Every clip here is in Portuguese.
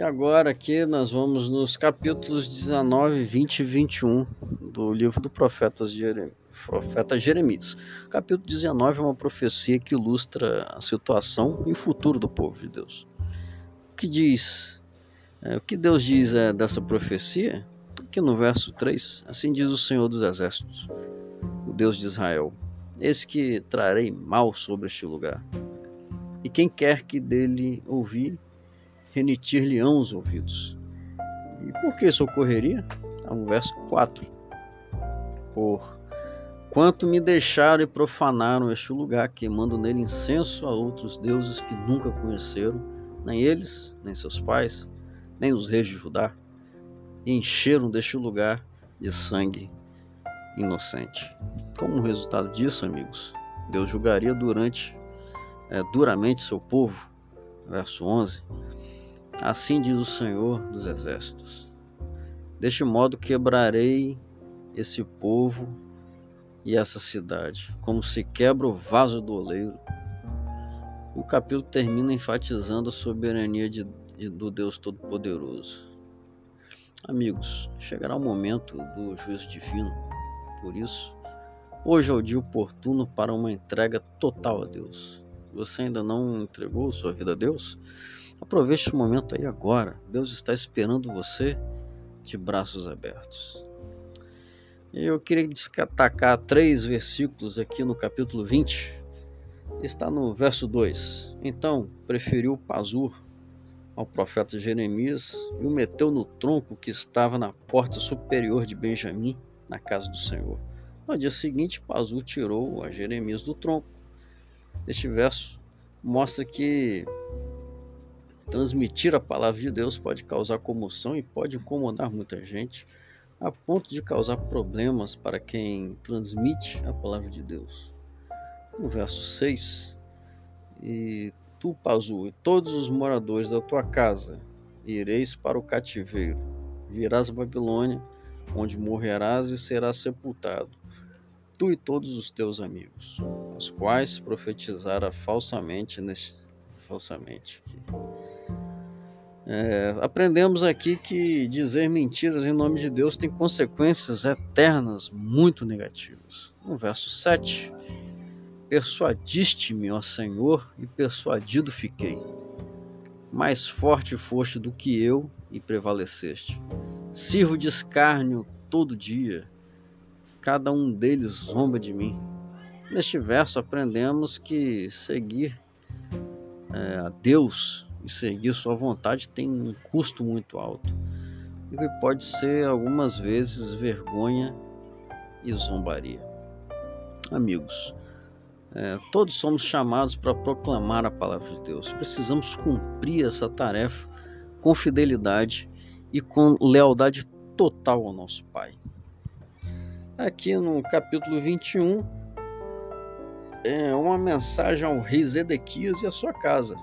E agora aqui nós vamos nos capítulos 19, 20 e 21 do livro do profeta Jeremias. Profeta Jeremias. Capítulo 19 é uma profecia que ilustra a situação e o futuro do povo de Deus. O que diz? É, o que Deus diz é, dessa profecia? Aqui no verso 3, assim diz o Senhor dos Exércitos, o Deus de Israel: Eis que trarei mal sobre este lugar. E quem quer que dele ouvir, renitir-lhe-ão os ouvidos. E por que isso ocorreria? É no verso 4. Por quanto me deixaram e profanaram este lugar, queimando nele incenso a outros deuses que nunca conheceram, nem eles, nem seus pais, nem os reis de Judá, e encheram deste lugar de sangue inocente. Como resultado disso, amigos, Deus julgaria durante é, duramente seu povo. Verso 11. Assim diz o Senhor dos Exércitos: Deste modo quebrarei esse povo e essa cidade, como se quebra o vaso do oleiro. O capítulo termina enfatizando a soberania de, de, do Deus Todo-Poderoso. Amigos, chegará o momento do juízo divino. Por isso, hoje é o dia oportuno para uma entrega total a Deus. Você ainda não entregou sua vida a Deus? Aproveite esse momento aí agora. Deus está esperando você de braços abertos. Eu queria destacar três versículos aqui no capítulo 20. Está no verso 2. Então preferiu Pazur ao profeta Jeremias e o meteu no tronco que estava na porta superior de Benjamim, na casa do Senhor. No dia seguinte, Pazur tirou a Jeremias do tronco. Este verso mostra que transmitir a palavra de Deus pode causar comoção e pode incomodar muita gente, a ponto de causar problemas para quem transmite a palavra de Deus. No verso 6, e tu, Pazu, e todos os moradores da tua casa, ireis para o cativeiro, virás a Babilônia, onde morrerás e serás sepultado, tu e todos os teus amigos, os quais profetizara falsamente neste falsamente. É, aprendemos aqui que dizer mentiras em nome de Deus tem consequências eternas muito negativas. No verso 7, Persuadiste-me, ó Senhor, e persuadido fiquei. Mais forte foste do que eu e prevaleceste. Sirvo de escárnio todo dia, cada um deles zomba de mim. Neste verso aprendemos que seguir é, a Deus e seguir sua vontade tem um custo muito alto e que pode ser algumas vezes vergonha e zombaria. Amigos, é, todos somos chamados para proclamar a palavra de Deus. Precisamos cumprir essa tarefa com fidelidade e com lealdade total ao nosso Pai. Aqui no capítulo 21 é uma mensagem ao rei Zedequias e à sua casa.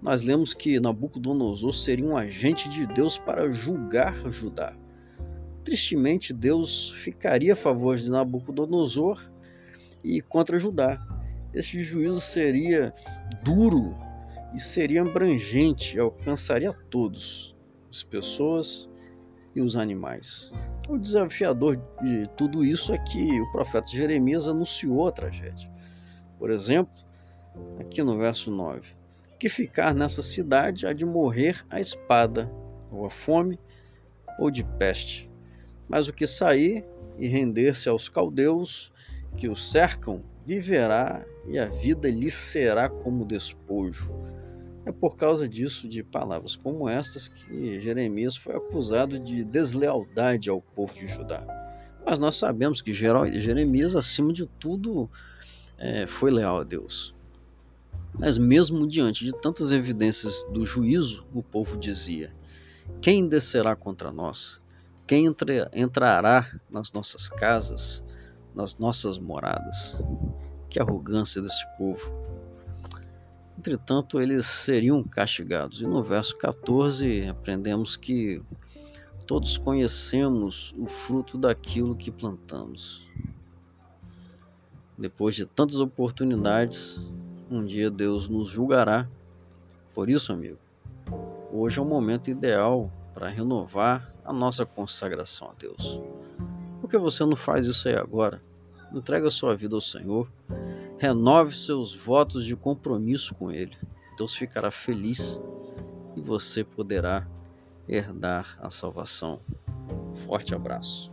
Nós lemos que Nabucodonosor seria um agente de Deus para julgar Judá. Tristemente, Deus ficaria a favor de Nabucodonosor e contra Judá esse juízo seria duro e seria abrangente, alcançaria todos, as pessoas e os animais. O desafiador de tudo isso é que o profeta Jeremias anunciou a tragédia. Por exemplo, aqui no verso 9: Que ficar nessa cidade há de morrer a espada, ou a fome, ou de peste. Mas o que sair e render-se aos caldeus que o cercam viverá e a vida lhe será como despojo. É por causa disso, de palavras como estas, que Jeremias foi acusado de deslealdade ao povo de Judá. Mas nós sabemos que Jeremias, acima de tudo, é, foi leal a Deus. Mas, mesmo diante de tantas evidências do juízo, o povo dizia: Quem descerá contra nós? Quem entrará nas nossas casas? nas nossas moradas. Que arrogância desse povo. Entretanto, eles seriam castigados. E no verso 14, aprendemos que todos conhecemos o fruto daquilo que plantamos. Depois de tantas oportunidades, um dia Deus nos julgará. Por isso, amigo, hoje é o momento ideal para renovar a nossa consagração a Deus. Por que você não faz isso aí agora? Entrega sua vida ao Senhor, renove seus votos de compromisso com Ele. Deus ficará feliz e você poderá herdar a salvação. Forte abraço.